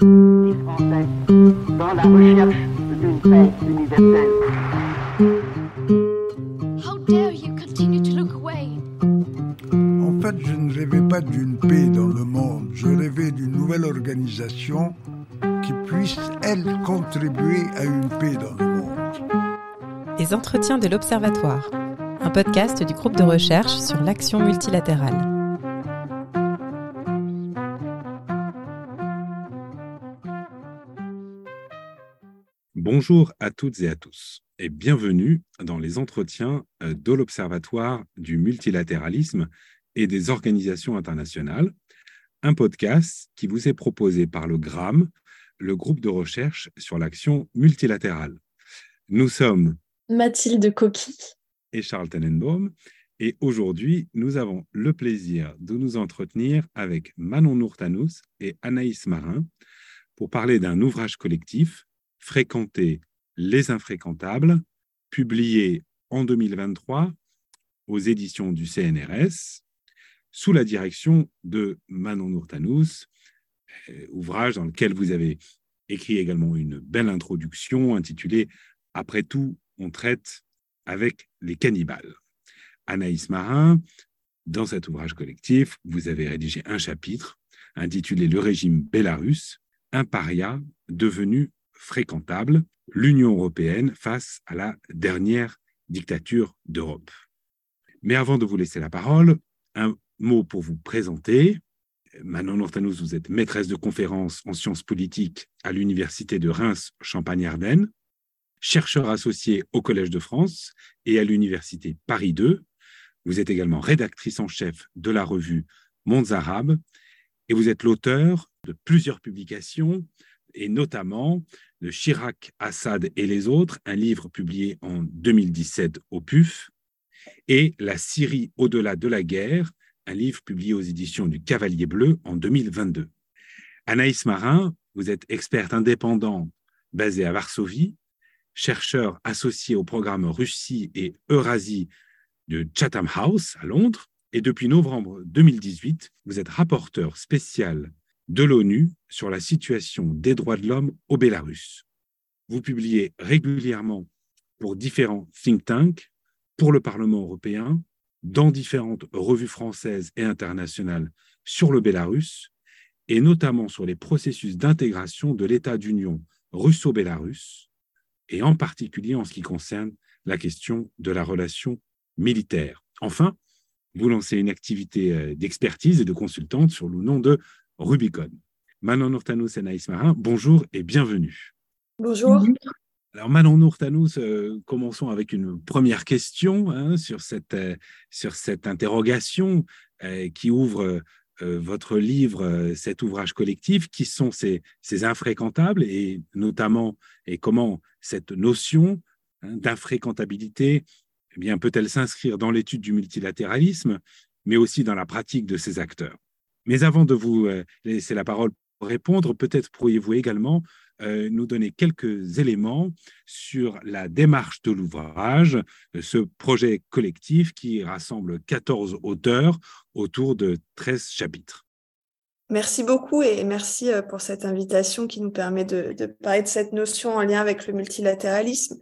Les Français, dans la recherche d'une paix universelle. How dare you continue to look away? En fait, je ne rêvais pas d'une paix dans le monde, je rêvais d'une nouvelle organisation qui puisse, elle, contribuer à une paix dans le monde. Les entretiens de l'Observatoire, un podcast du groupe de recherche sur l'action multilatérale. Bonjour à toutes et à tous et bienvenue dans les entretiens euh, de l'Observatoire du multilatéralisme et des organisations internationales, un podcast qui vous est proposé par le GRAM, le groupe de recherche sur l'action multilatérale. Nous sommes Mathilde Coqui et Charles Tenenbaum et aujourd'hui nous avons le plaisir de nous entretenir avec Manon Nourtanous et Anaïs Marin pour parler d'un ouvrage collectif Fréquenter les infréquentables, publié en 2023 aux éditions du CNRS, sous la direction de Manon Nourtanous, euh, ouvrage dans lequel vous avez écrit également une belle introduction intitulée Après tout, on traite avec les cannibales. Anaïs Marin, dans cet ouvrage collectif, vous avez rédigé un chapitre intitulé Le régime bélarus, un paria devenu fréquentable, l'Union européenne face à la dernière dictature d'Europe. Mais avant de vous laisser la parole, un mot pour vous présenter. Manon Nortanous, vous êtes maîtresse de conférences en sciences politiques à l'Université de Reims Champagne-Ardenne, chercheur associé au Collège de France et à l'Université Paris II. Vous êtes également rédactrice en chef de la revue Mondes Arabes et vous êtes l'auteur de plusieurs publications, et notamment Chirac, Assad et les autres, un livre publié en 2017 au PUF, et La Syrie au-delà de la guerre, un livre publié aux éditions du Cavalier Bleu en 2022. Anaïs Marin, vous êtes experte indépendante basée à Varsovie, chercheur associé au programme Russie et Eurasie de Chatham House à Londres, et depuis novembre 2018, vous êtes rapporteur spécial de l'ONU sur la situation des droits de l'homme au Bélarus. Vous publiez régulièrement pour différents think tanks, pour le Parlement européen, dans différentes revues françaises et internationales sur le Bélarus, et notamment sur les processus d'intégration de l'État d'union russo-bélarus, et en particulier en ce qui concerne la question de la relation militaire. Enfin, vous lancez une activité euh, d'expertise et de consultante sur le nom de Rubicon. Manon Nourtanous et Naïs Marin, bonjour et bienvenue. Bonjour. Alors Manon Nourtanous, euh, commençons avec une première question hein, sur, cette, euh, sur cette interrogation euh, qui ouvre votre livre, cet ouvrage collectif, qui sont ces, ces infréquentables et notamment et comment cette notion hein, d'infréquentabilité eh bien peut-elle s'inscrire dans l'étude du multilatéralisme, mais aussi dans la pratique de ses acteurs? Mais avant de vous euh, laisser la parole pour répondre, peut-être pourriez-vous également euh, nous donner quelques éléments sur la démarche de l'ouvrage, euh, ce projet collectif qui rassemble 14 auteurs autour de 13 chapitres. Merci beaucoup et merci pour cette invitation qui nous permet de, de parler de cette notion en lien avec le multilatéralisme.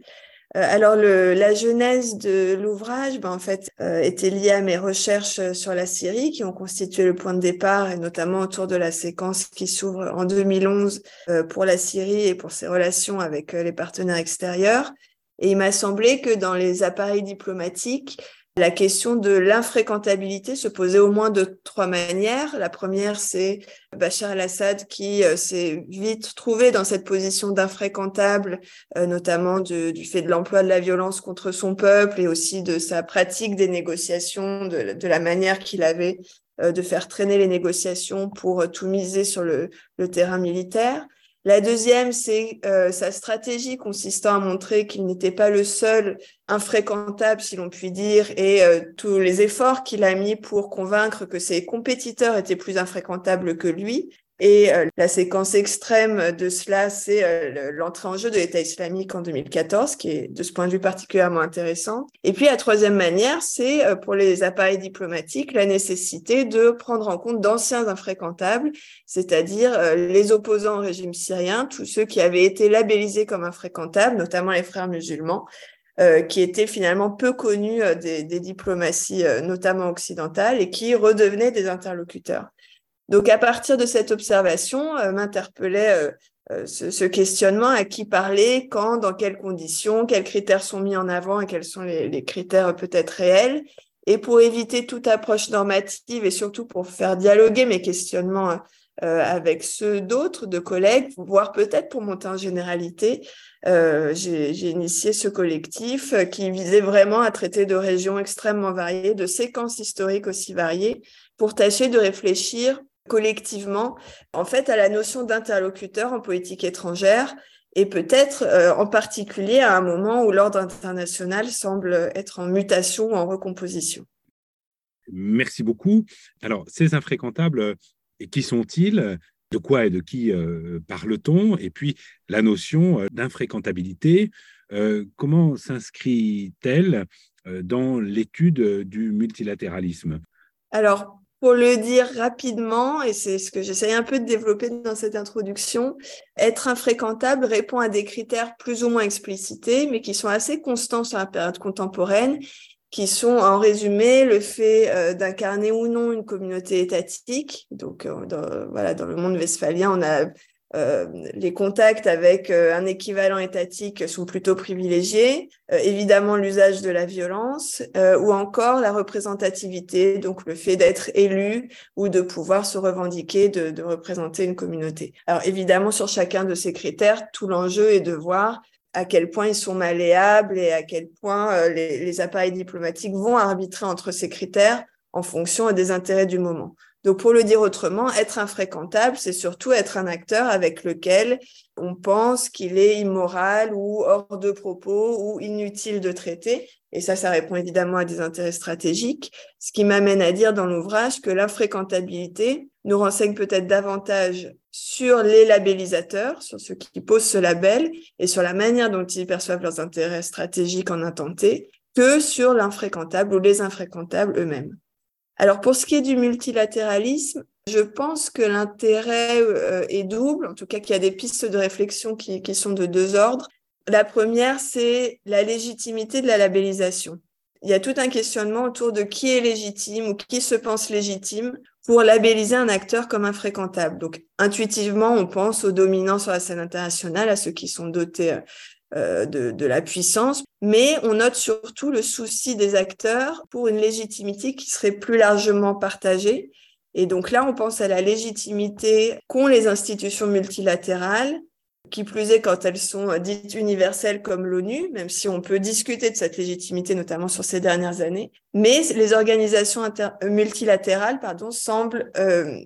Euh, alors, le, la genèse de l'ouvrage, ben, en fait, euh, était liée à mes recherches euh, sur la Syrie qui ont constitué le point de départ et notamment autour de la séquence qui s'ouvre en 2011 pour la Syrie et pour ses relations avec les partenaires extérieurs. Et il m'a semblé que dans les appareils diplomatiques, la question de l'infréquentabilité se posait au moins de trois manières. La première, c'est Bachar el-Assad qui euh, s'est vite trouvé dans cette position d'infréquentable, euh, notamment du fait de l'emploi de la violence contre son peuple et aussi de sa pratique des négociations, de, la manière qu'il avait euh, de faire traîner les négociations pour tout miser sur le terrain militaire. La deuxième, c'est euh, sa stratégie consistant à montrer qu'il n'était pas le seul infréquentable, si l'on peut dire, et euh, tous les efforts qu'il a mis pour convaincre que ses compétiteurs étaient plus infréquentables que lui. Et euh, la séquence extrême de cela, c'est euh, l'entrée en jeu de l'État islamique en 2014, qui est de ce point de vue particulièrement intéressante. Et puis la troisième manière, c'est euh, pour les appareils diplomatiques la nécessité de prendre en compte d'anciens infréquentables, c'est-à-dire les opposants au régime syrien, tous ceux qui avaient été labellisés comme infréquentables, notamment les frères musulmans, qui étaient finalement peu connus des, des diplomaties, notamment occidentales, et qui redevenaient des interlocuteurs. Donc, à partir de cette observation, euh, m'interpellait euh, euh, ce, questionnement à qui parler, quand, dans quelles conditions, quels critères sont mis en avant et quels sont les, critères peut-être réels. Et pour éviter toute approche normative et surtout pour faire dialoguer mes questionnements avec ceux d'autres, de collègues, voire peut-être pour monter en généralité, j'ai initié ce collectif qui visait vraiment à traiter de régions extrêmement variées, de séquences historiques aussi variées, pour tâcher de réfléchir collectivement, en fait, à la notion d'interlocuteur en politique étrangère et peut-être euh, en particulier à un moment où l'ordre international semble être en mutation ou en recomposition. Merci beaucoup. Alors, ces infréquentables, qui sont-ils? De quoi et de qui euh, parle-t-on? Et puis, la notion euh, d'infréquentabilité, comment s'inscrit-elle dans l'étude du multilatéralisme? Alors, pour le dire rapidement, et c'est ce que j'essaye un peu de développer dans cette introduction, être infréquentable répond à des critères plus ou moins explicités, mais qui sont assez constants sur la période contemporaine, qui sont en résumé le fait euh, d'incarner ou non une communauté étatique. Donc, euh, voilà, dans le monde westphalien, on a euh, les contacts avec euh, un équivalent étatique sont plutôt privilégiés, euh, évidemment l'usage de la violence ou encore la représentativité, donc le fait d'être élu ou de pouvoir se revendiquer de, représenter une communauté. Alors évidemment sur chacun de ces critères, tout l'enjeu est de voir à quel point ils sont malléables et à quel point les appareils diplomatiques vont arbitrer entre ces critères en fonction des intérêts du moment. Donc, pour le dire autrement, être infréquentable, c'est surtout être un acteur avec lequel on pense qu'il est immoral ou hors de propos ou inutile de traiter. Et ça, ça répond évidemment à des intérêts stratégiques, ce qui m'amène à dire dans l'ouvrage que l'infréquentabilité nous renseigne peut-être davantage sur les labellisateurs, sur ceux qui posent ce label et sur la manière dont ils perçoivent leurs intérêts stratégiques en intenté, que sur l'infréquentable ou les infréquentables eux-mêmes. Alors pour ce qui est du multilatéralisme, je pense que l'intérêt euh, est double, en tout cas qu'il y a des pistes de réflexion qui, qui sont de deux ordres. La première, c'est la légitimité de la labellisation. Il y a tout un questionnement autour de qui est légitime ou qui se pense légitime pour labelliser un acteur comme infréquentable. Donc, intuitivement, on pense aux dominants sur la scène internationale, à ceux qui sont dotés euh, euh, de, la puissance, mais on note surtout le souci des acteurs pour une légitimité qui serait plus largement partagée. Et donc là, on pense à la légitimité qu'ont les institutions multilatérales, qui plus est quand elles sont dites universelles comme l'ONU, même si on peut discuter de cette légitimité, notamment sur ces dernières années. Mais les organisations multilatérales pardon, semblent euh,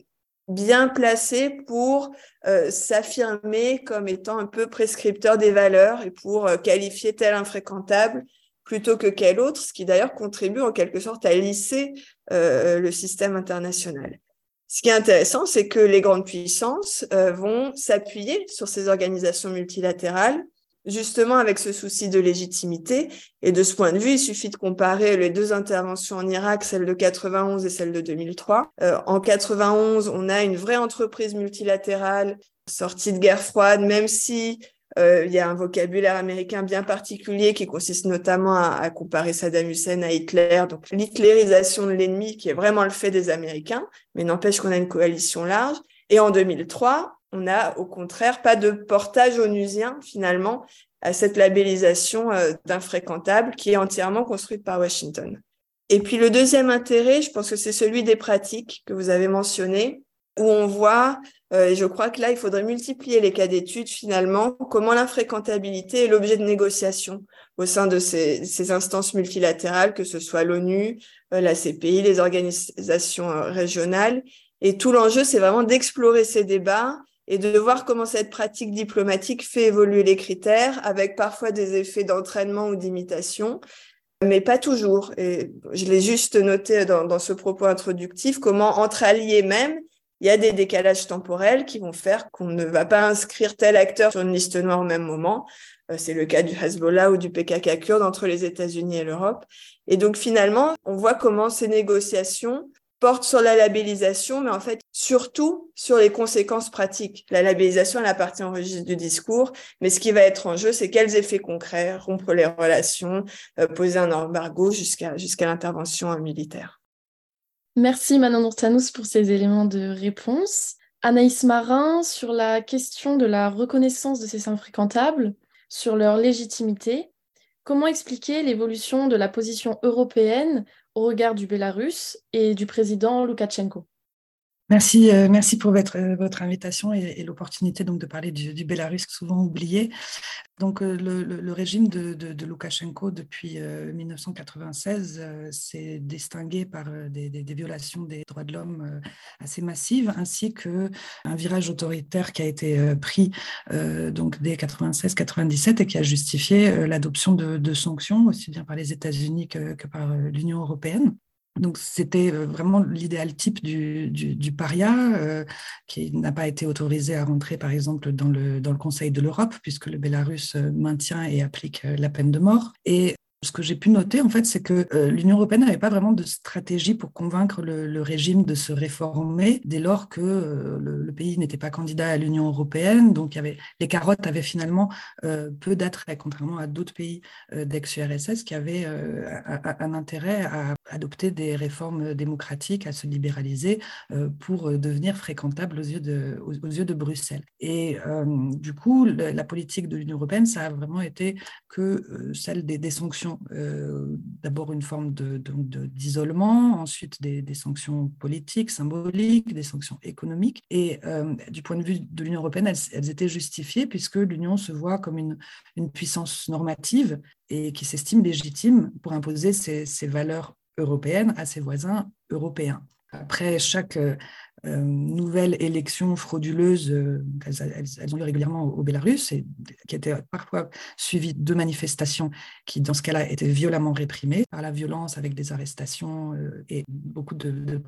bien placé pour euh, s'affirmer comme étant un peu prescripteur des valeurs et pour euh, qualifier tel infréquentable plutôt que quel autre, ce qui d'ailleurs contribue en quelque sorte à lisser euh, le système international. Ce qui est intéressant, c'est que les grandes puissances vont s'appuyer sur ces organisations multilatérales justement avec ce souci de légitimité. Et de ce point de vue, il suffit de comparer les deux interventions en Irak, celle de 91 et celle de 2003. Euh, en 91, on a une vraie entreprise multilatérale sortie de guerre froide, même si euh, il y a un vocabulaire américain bien particulier qui consiste notamment à, à comparer Saddam Hussein à Hitler, donc l'hitlérisation de l'ennemi qui est vraiment le fait des Américains, mais n'empêche qu'on a une coalition large. Et en 2003, on n'a au contraire pas de portage onusien finalement à cette labellisation euh, d'infréquentable qui est entièrement construite par Washington. Et puis le deuxième intérêt, je pense que c'est celui des pratiques que vous avez mentionné, où on voit, euh, et je crois que là, il faudrait multiplier les cas d'études finalement, comment l'infréquentabilité est l'objet de négociations au sein de ces, instances multilatérales, que ce soit l'ONU, euh, la CPI, les organisations régionales. Et tout l'enjeu, c'est vraiment d'explorer ces débats et de voir comment cette pratique diplomatique fait évoluer les critères avec parfois des effets d'entraînement ou d'imitation, mais pas toujours. Et je l'ai juste noté dans, ce propos introductif, comment entre alliés même, il y a des décalages temporels qui vont faire qu'on ne va pas inscrire tel acteur sur une liste noire au même moment. Euh, c'est le cas du Hezbollah ou du PKK kurde entre les États-Unis et l'Europe. Et donc finalement, on voit comment ces négociations portent sur la labellisation, mais en fait surtout sur les conséquences pratiques. La labellisation, elle appartient au registre du discours, mais ce qui va être en jeu, c'est quels effets concrets, rompre les relations, euh, poser un embargo jusqu'à jusqu'à l'intervention militaire. Merci Manon Nourtanous pour ces éléments de réponse. Anaïs Marin, sur la question de la reconnaissance de ces saints fréquentables, sur leur légitimité, comment expliquer l'évolution de la position européenne au regard du Bélarus et du président Loukachenko Merci, euh, merci pour votre, euh, invitation et, l'opportunité donc de parler du, du, Bélarus souvent oublié. Donc euh, le, régime de, de, Loukachenko depuis 1996 s'est distingué par des, violations des droits de l'homme assez massives, ainsi que un virage autoritaire qui a été pris donc dès 96-97 et qui a justifié l'adoption de, sanctions aussi bien par les États-Unis que par l'Union européenne. Donc c'était euh, vraiment l'idéal type du, paria, euh, qui n'a pas été autorisé à rentrer, par exemple, dans le, dans le Conseil de l'Europe, puisque le Bélarus euh, maintient et applique la peine de mort. Et ce que j'ai pu noter, en fait, c'est que euh, l'Union européenne n'avait pas vraiment de stratégie pour convaincre le, régime de se réformer dès lors que euh, le, pays n'était pas candidat à l'Union européenne. Donc, les carottes avaient finalement euh, peu d'attrait, contrairement à d'autres pays d'ex-URSS qui avaient un, intérêt à adopter des réformes démocratiques, à se libéraliser pour devenir fréquentables aux, yeux de Bruxelles. Et du coup, la politique de l'Union européenne, ça a vraiment été que celle des sanctions euh, d'abord une forme d'isolement, ensuite des, sanctions politiques, symboliques, des sanctions économiques. Et euh, du point de vue de l'Union européenne, elles, étaient justifiées puisque l'Union se voit comme une, une puissance normative et qui s'estime légitime pour imposer ses valeurs européennes à ses voisins européens. Après chaque euh, nouvelles élections frauduleuses, euh, elles, ont lieu régulièrement au, Bélarus, et qui étaient parfois suivies de manifestations qui, dans ce cas-là, étaient violemment réprimées par la violence avec des arrestations euh, et beaucoup de,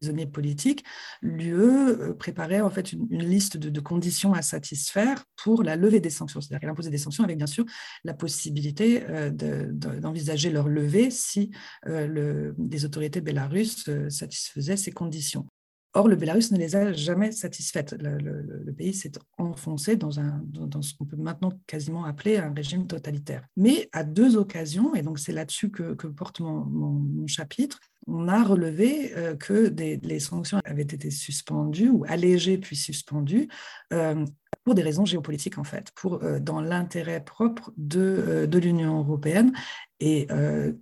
prisonniers politiques. L'UE préparait en fait une, liste de, conditions à satisfaire pour la levée des sanctions. C'est-à-dire qu'elle imposait des sanctions avec bien sûr la possibilité d'envisager leur levée si le, les autorités bélarusses satisfaisaient ces conditions. Or, le Bélarus ne les a jamais satisfaites. Le, pays s'est enfoncé dans, un, dans ce qu'on peut maintenant quasiment appeler un régime totalitaire. Mais à deux occasions, et donc c'est là-dessus que, porte mon, chapitre, on a relevé euh, que les sanctions avaient été suspendues ou allégées puis suspendues euh, pour des raisons géopolitiques en fait, euh, dans l'intérêt propre de, l'Union européenne et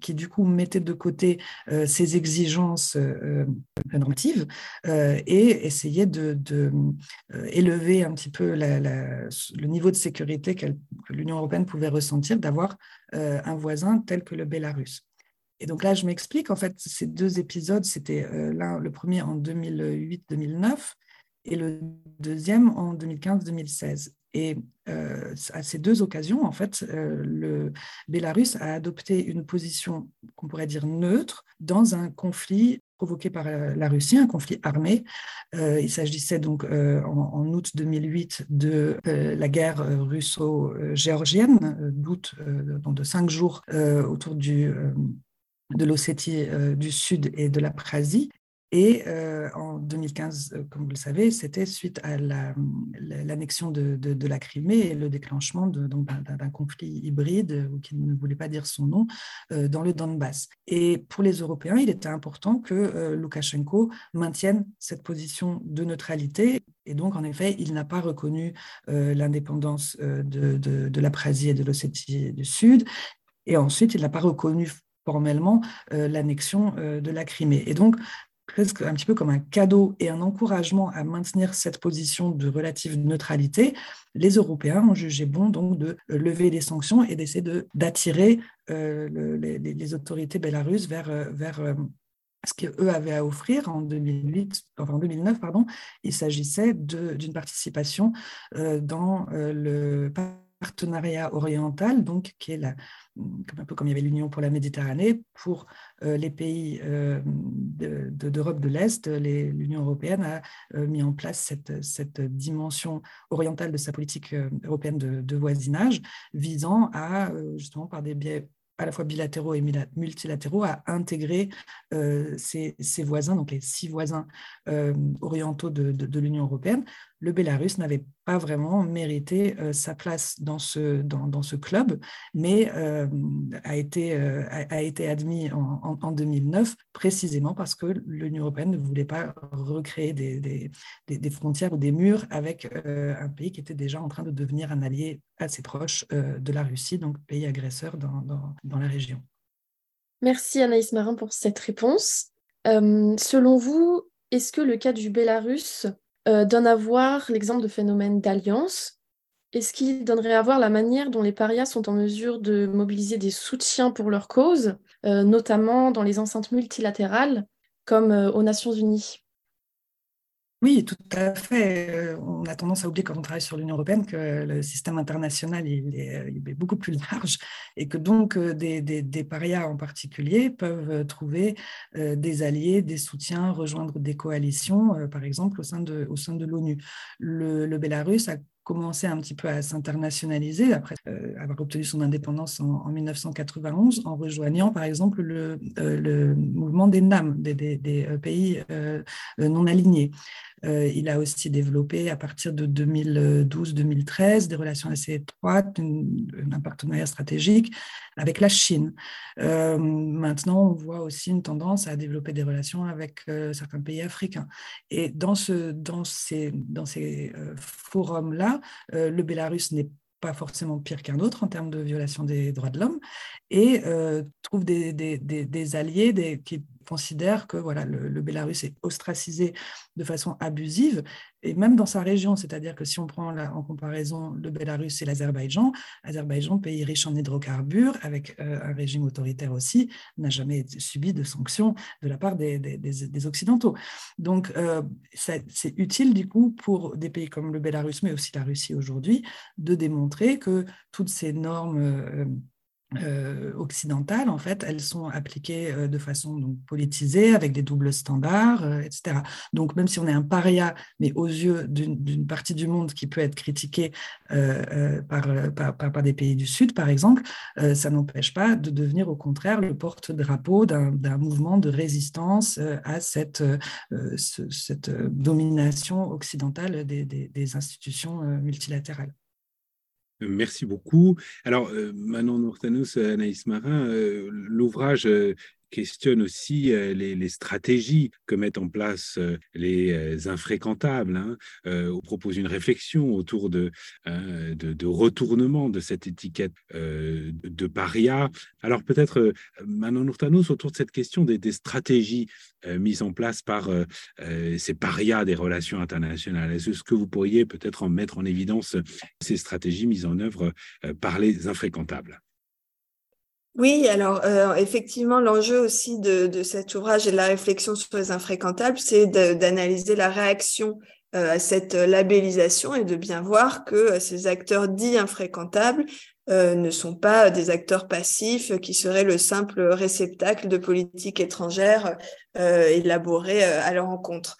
qui du coup mettait de côté ses exigences normatives et essayait de, un petit peu le niveau de sécurité que l'Union européenne pouvait ressentir d'avoir un voisin tel que le Bélarus. Et donc là, je m'explique. En fait, ces deux épisodes, c'était euh, le premier en 2008-2009 et le deuxième en 2015-2016. Et euh, à ces deux occasions, en fait, euh, le Bélarus a adopté une position qu'on pourrait dire neutre dans un conflit provoqué par la Russie, un conflit armé. il s'agissait donc en, août 2008 de la guerre russo-géorgienne, d'août, de cinq jours autour du de l'Ossétie euh, du Sud et de l'Abkhazie. Et euh, en 2015, euh, comme vous le savez, c'était suite à l'annexion de, la Crimée et le déclenchement d'un conflit hybride, qui ne voulait pas dire son nom, dans le Donbass. Et pour les Européens, il était important que Loukachenko maintienne cette position de neutralité. Et donc, en effet, il n'a pas reconnu l'indépendance de, de l'Abkhazie et de l'Ossétie du Sud. Et ensuite, il n'a pas reconnu formellement euh, l'annexion euh, de la Crimée. Et donc, presque un petit peu comme un cadeau et un encouragement à maintenir cette position de relative neutralité, les Européens ont jugé bon donc de euh, lever les sanctions et d'essayer d'attirer les, autorités belarusses vers, vers ce qu'eux avaient à offrir en 2008, enfin en 2009, pardon, il s'agissait d'une participation dans le partenariat oriental, donc qui est la, un peu comme il y avait l'Union pour la Méditerranée, pour euh, les pays euh, d'Europe de, l'Est, l'Union européenne a euh, mis en place cette, cette, dimension orientale de sa politique européenne de, voisinage, visant à, justement, par des biais à la fois bilatéraux et multilatéraux, à intégrer ses, voisins, donc les six voisins orientaux de, de l'Union européenne, le Bélarus n'avait pas vraiment mérité euh, sa place dans ce, dans, dans ce club, mais euh, a, été, euh, a, été admis en, en, 2009 précisément parce que l'Union européenne ne voulait pas recréer des, des, des, frontières ou des murs avec un pays qui était déjà en train de devenir un allié assez proche de la Russie, donc pays agresseur dans, dans, dans la région. Merci Anaïs Marin pour cette réponse. selon vous, est-ce que le cas du Bélarus euh, donne à voir l'exemple de phénomène d'alliance. Est-ce qu'il donnerait à voir la manière dont les parias sont en mesure de mobiliser des soutiens pour leur cause, euh, notamment dans les enceintes multilatérales comme euh, aux Nations Unies? Oui, tout à fait. Euh, on a tendance à oublier quand on travaille sur l'Union européenne que le système international il est, beaucoup plus large et que donc euh, des, des, parias en particulier peuvent trouver euh, des alliés, des soutiens, rejoindre des coalitions, par exemple au sein de, l'ONU. Le, le Bélarus a commencé un petit peu à s'internationaliser après avoir obtenu son indépendance en, 1991 en rejoignant par exemple le, mouvement des NAM, des pays non alignés. Euh, il a aussi développé à partir de 2012-2013 des relations assez étroites, un partenariat stratégique avec la Chine. Euh, maintenant, on voit aussi une tendance à développer des relations avec euh, certains pays africains. Et dans, ce, dans ces, forums-là, le Bélarus n'est pas forcément pire qu'un autre en termes de violation des droits de l'homme, et trouve des, des, alliés qui considère que voilà, le, le, Bélarus est ostracisé de façon abusive, et même dans sa région, c'est-à-dire que si on prend la, en comparaison le Bélarus et l'Azerbaïdjan, Azerbaïdjan, pays riche en hydrocarbures, avec euh, un régime autoritaire aussi, n'a jamais subi de sanctions de la part des, des, Occidentaux. Donc, euh, c'est utile, du coup, pour des pays comme le Bélarus, mais aussi la Russie aujourd'hui, de démontrer que toutes ces normes... Euh, euh, occidentales, en fait, elles sont appliquées euh, de façon politisée, avec des doubles standards, euh, etc. Donc, même si on est un paria, mais aux yeux d'une partie du monde qui peut être critiquée par, par, par, des pays du Sud, par exemple, ça n'empêche pas de devenir au contraire le porte-drapeau d'un mouvement de résistance à cette, domination occidentale des institutions multilatérales. Merci beaucoup. Alors, euh, Manon Nourtanous, Anaïs Marin, euh, l'ouvrage euh, questionne aussi euh, les, stratégies que mettent en place euh, les euh, infréquentables, hein, propose une réflexion autour de, de, retournement de cette étiquette de paria. Alors peut-être, Manon Nourtanos, autour de cette question des, stratégies mises en place par ces parias des relations internationales, est-ce que vous pourriez peut-être en mettre en évidence ces stratégies mises en œuvre par les infréquentables? Oui, alors euh, effectivement, l'enjeu aussi de, cet ouvrage et de la réflexion sur les infréquentables, c'est d'analyser la réaction euh, à cette labellisation et de bien voir que euh, ces acteurs dits infréquentables ne sont pas des acteurs passifs qui seraient le simple réceptacle de politiques étrangères élaborées à leur encontre.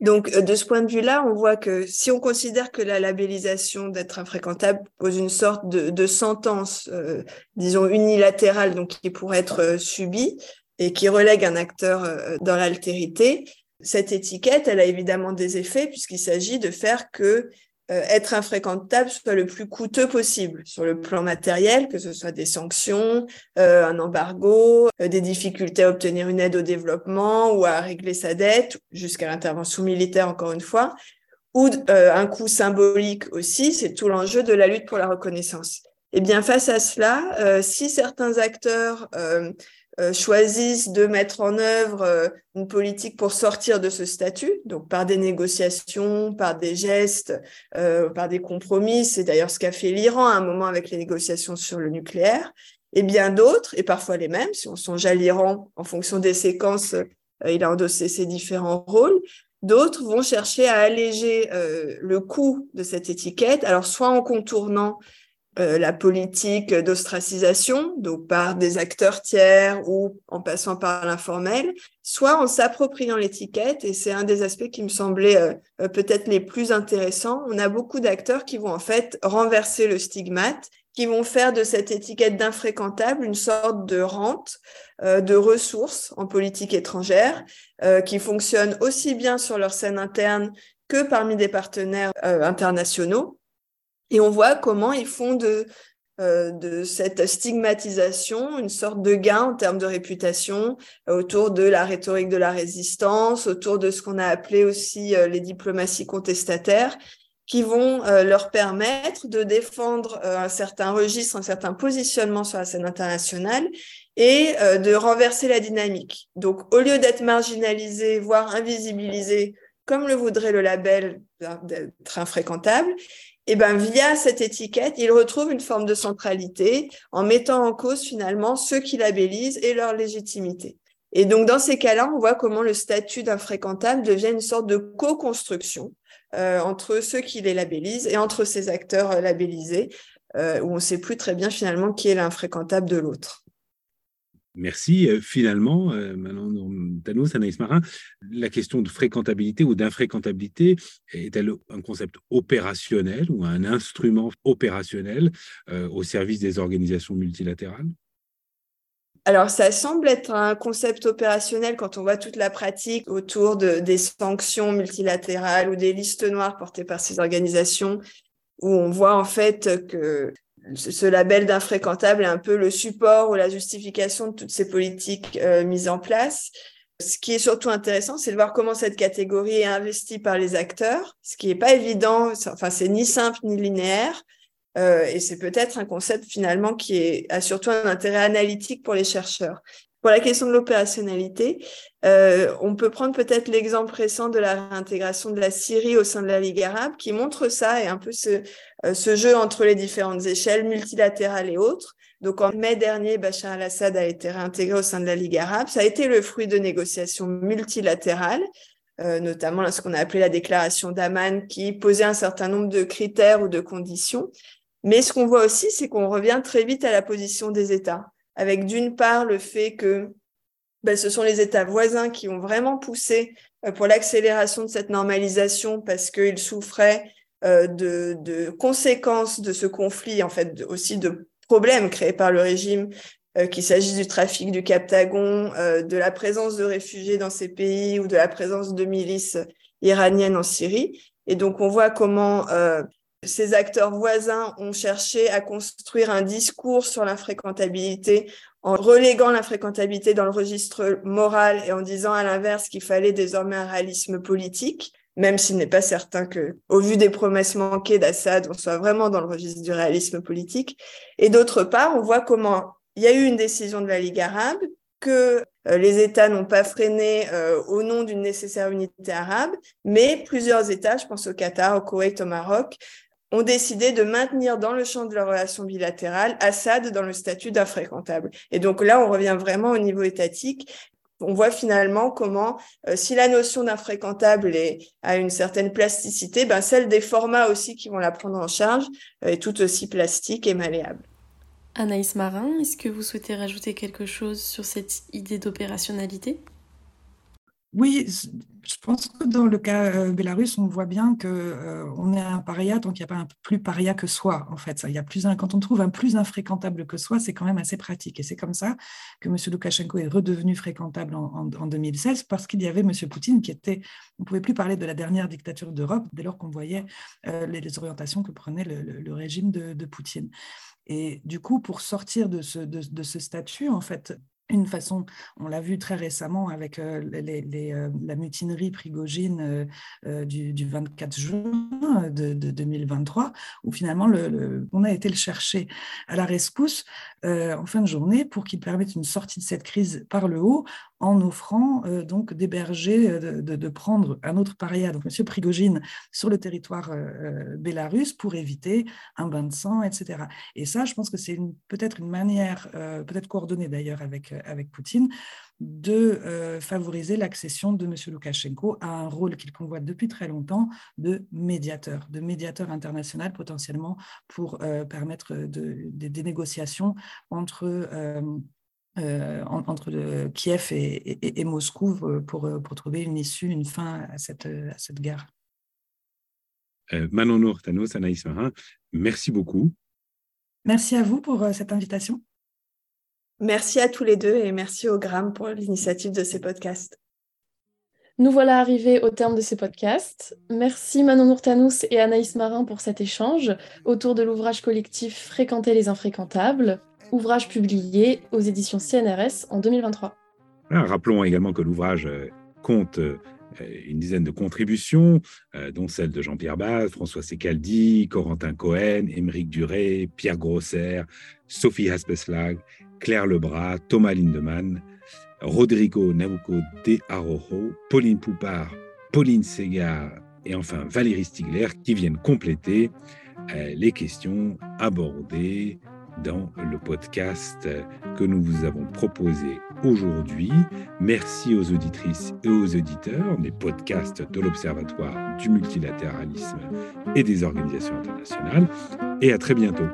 Donc, euh, de ce point de vue-là, on voit que si on considère que la labellisation d'être infréquentable pose une sorte de, sentence, euh, disons, unilatérale, donc qui pourrait être euh, subie et qui relègue un acteur dans l'altérité, cette étiquette, elle a évidemment des effets puisqu'il s'agit de faire que être infréquentable soit le plus coûteux possible sur le plan matériel, que ce soit des sanctions, euh, un embargo, euh, des difficultés à obtenir une aide au développement ou à régler sa dette, jusqu'à l'intervention militaire encore une fois, ou un coût symbolique aussi, c'est tout l'enjeu de la lutte pour la reconnaissance. Eh bien face à cela, si certains acteurs euh, choisissent de mettre en œuvre euh, une politique pour sortir de ce statut, donc par des négociations, par des gestes, euh, par des compromis. C'est d'ailleurs ce qu'a fait l'Iran à un moment avec les négociations sur le nucléaire. Et bien d'autres, et parfois les mêmes, si on songe à l'Iran, en fonction des séquences, il a endossé ses différents rôles. D'autres vont chercher à alléger le coût de cette étiquette, alors soit en contournant euh, la politique d'ostracisation, donc par des acteurs tiers ou en passant par l'informel, soit en s'appropriant l'étiquette, et c'est un des aspects qui me semblait euh, euh, peut-être les plus intéressants. On a beaucoup d'acteurs qui vont en fait renverser le stigmate, qui vont faire de cette étiquette d'infréquentable une sorte de rente, de ressources en politique étrangère, qui fonctionne aussi bien sur leur scène interne que parmi des partenaires internationaux. Et on voit comment ils font de, euh, de cette stigmatisation une sorte de gain en termes de réputation euh, autour de la rhétorique de la résistance, autour de ce qu'on a appelé aussi euh, les diplomaties contestataires, qui vont leur permettre de défendre un certain registre, un certain positionnement sur la scène internationale et de renverser la dynamique. Donc, au lieu d'être marginalisé, voire invisibilisé, comme le voudrait le label d'être infréquentable, et ben via cette étiquette, ils retrouvent une forme de centralité en mettant en cause finalement ceux qui labellisent et leur légitimité. Et donc dans ces cas-là, on voit comment le statut d'infréquentable devient une sorte de co-construction euh, entre ceux qui les labellisent et entre ces acteurs euh, labellisés, euh, où on ne sait plus très bien finalement qui est l'infréquentable de l'autre. Merci. Euh, finalement, euh, maintenant, Thanos, Anaïs Marin, la question de fréquentabilité ou d'infréquentabilité est-elle un concept opérationnel ou un instrument opérationnel euh, au service des organisations multilatérales? Alors, ça semble être un concept opérationnel quand on voit toute la pratique autour de, des sanctions multilatérales ou des listes noires portées par ces organisations, où on voit en fait que ce label d'infréquentable est un peu le support ou la justification de toutes ces politiques euh, mises en place. Ce qui est surtout intéressant, c'est de voir comment cette catégorie est investie par les acteurs, ce qui n'est pas évident, enfin c'est ni simple ni linéaire, euh, et c'est peut-être un concept finalement qui a surtout un intérêt analytique pour les chercheurs. Pour la question de l'opérationnalité, euh, on peut prendre peut-être l'exemple récent de la réintégration de la Syrie au sein de la Ligue arabe, qui montre ça et un peu ce, euh, jeu entre les différentes échelles multilatérales et autres. Donc en mai dernier, Bachar al-Assad a été réintégré au sein de la Ligue arabe. Ça a été le fruit de négociations multilatérales, euh, notamment ce qu'on a appelé la déclaration d'Aman, qui posait un certain nombre de critères ou de conditions. Mais ce qu'on voit aussi, c'est qu'on revient très vite à la position des États avec d'une part le fait que ben, ce sont les États voisins qui ont vraiment poussé euh, pour l'accélération de cette normalisation parce qu'ils souffraient euh, de, de, conséquences de ce conflit, en fait aussi de problèmes créés par le régime, euh, qu'il s'agisse du trafic du Captagon, de la présence de réfugiés dans ces pays ou de la présence de milices iraniennes en Syrie. Et donc on voit comment ces acteurs voisins ont cherché à construire un discours sur l'infréquentabilité en reléguant l'infréquentabilité dans le registre moral et en disant à l'inverse qu'il fallait désormais un réalisme politique, même s'il n'est pas certain que, au vu des promesses manquées d'Assad, on soit vraiment dans le registre du réalisme politique. Et d'autre part, on voit comment il y a eu une décision de la Ligue arabe que euh, les États n'ont pas freiné euh, au nom d'une nécessaire unité arabe, mais plusieurs États, je pense au Qatar, au Koweït, au Maroc, ont décidé de maintenir dans le champ de leur relation bilatérale Assad dans le statut d'infréquentable. Et donc là, on revient vraiment au niveau étatique. On voit finalement comment, euh, si la notion d'infréquentable a une certaine plasticité, ben celle des formats aussi qui vont la prendre en charge euh, est tout aussi plastique et malléable. Anaïs Marin, est-ce que vous souhaitez rajouter quelque chose sur cette idée d'opérationnalité? Oui, je pense que dans le cas euh, Bélarus, on voit bien qu'on euh, est un paria tant qu'il n'y a pas un plus paria que soi. En fait, il y a plus quand on trouve un plus infréquentable que soi, c'est quand même assez pratique. Et c'est comme ça que M. Loukachenko est redevenu fréquentable en, 2016 parce qu'il y avait M. Poutine qui était. On ne pouvait plus parler de la dernière dictature d'Europe dès lors qu'on voyait euh, les, orientations que prenait le, régime de, Poutine. Et du coup, pour sortir de ce statut, en fait, une façon, on l'a vu très récemment avec euh, euh, la mutinerie prigogine euh, du, 24 juin de, 2023, où finalement on a été le chercher à la rescousse en fin de journée pour qu'il permette une sortie de cette crise par le haut, en offrant euh, donc d'héberger, euh, de, prendre un autre paria, donc M. Prigogine, sur le territoire euh, bélarus pour éviter un bain de sang, etc. Et ça, je pense que c'est peut-être une manière, peut-être coordonnée d'ailleurs avec, avec Poutine, de favoriser l'accession de M. Loukachenko à un rôle qu'il convoite depuis très longtemps de médiateur, de médiateur international potentiellement pour permettre des négociations entre euh, entre Kiev et, Moscou euh, pour, euh, pour, trouver une issue, une fin à cette, à cette guerre. Manon Nourtanos, Anaïs Marin, merci beaucoup. Merci à vous pour cette invitation. Merci à tous les deux et merci au Gram pour l'initiative de ces podcasts. Nous voilà arrivés au terme de ces podcasts. Merci Manon Nourtanous et Anaïs Marin pour cet échange autour de l'ouvrage collectif Fréquenter les infréquentables ouvrage publié aux éditions CNRS en 2023. Ah, rappelons également que l'ouvrage euh, compte euh, une dizaine de contributions, euh, dont celles de Jean-Pierre Baz, François Secaldi, Corentin Cohen, Émeric Duré, Pierre Grosser, Sophie Haspeslag, Claire Lebras, Thomas Lindemann, Rodrigo Nabucco de Arojo, Pauline Poupard, Pauline Segar et enfin Valérie Stigler qui viennent compléter les questions abordées dans le podcast que nous vous avons proposé aujourd'hui. Merci aux auditrices et aux auditeurs des podcasts de l'Observatoire du multilatéralisme et des organisations internationales. Et à très bientôt.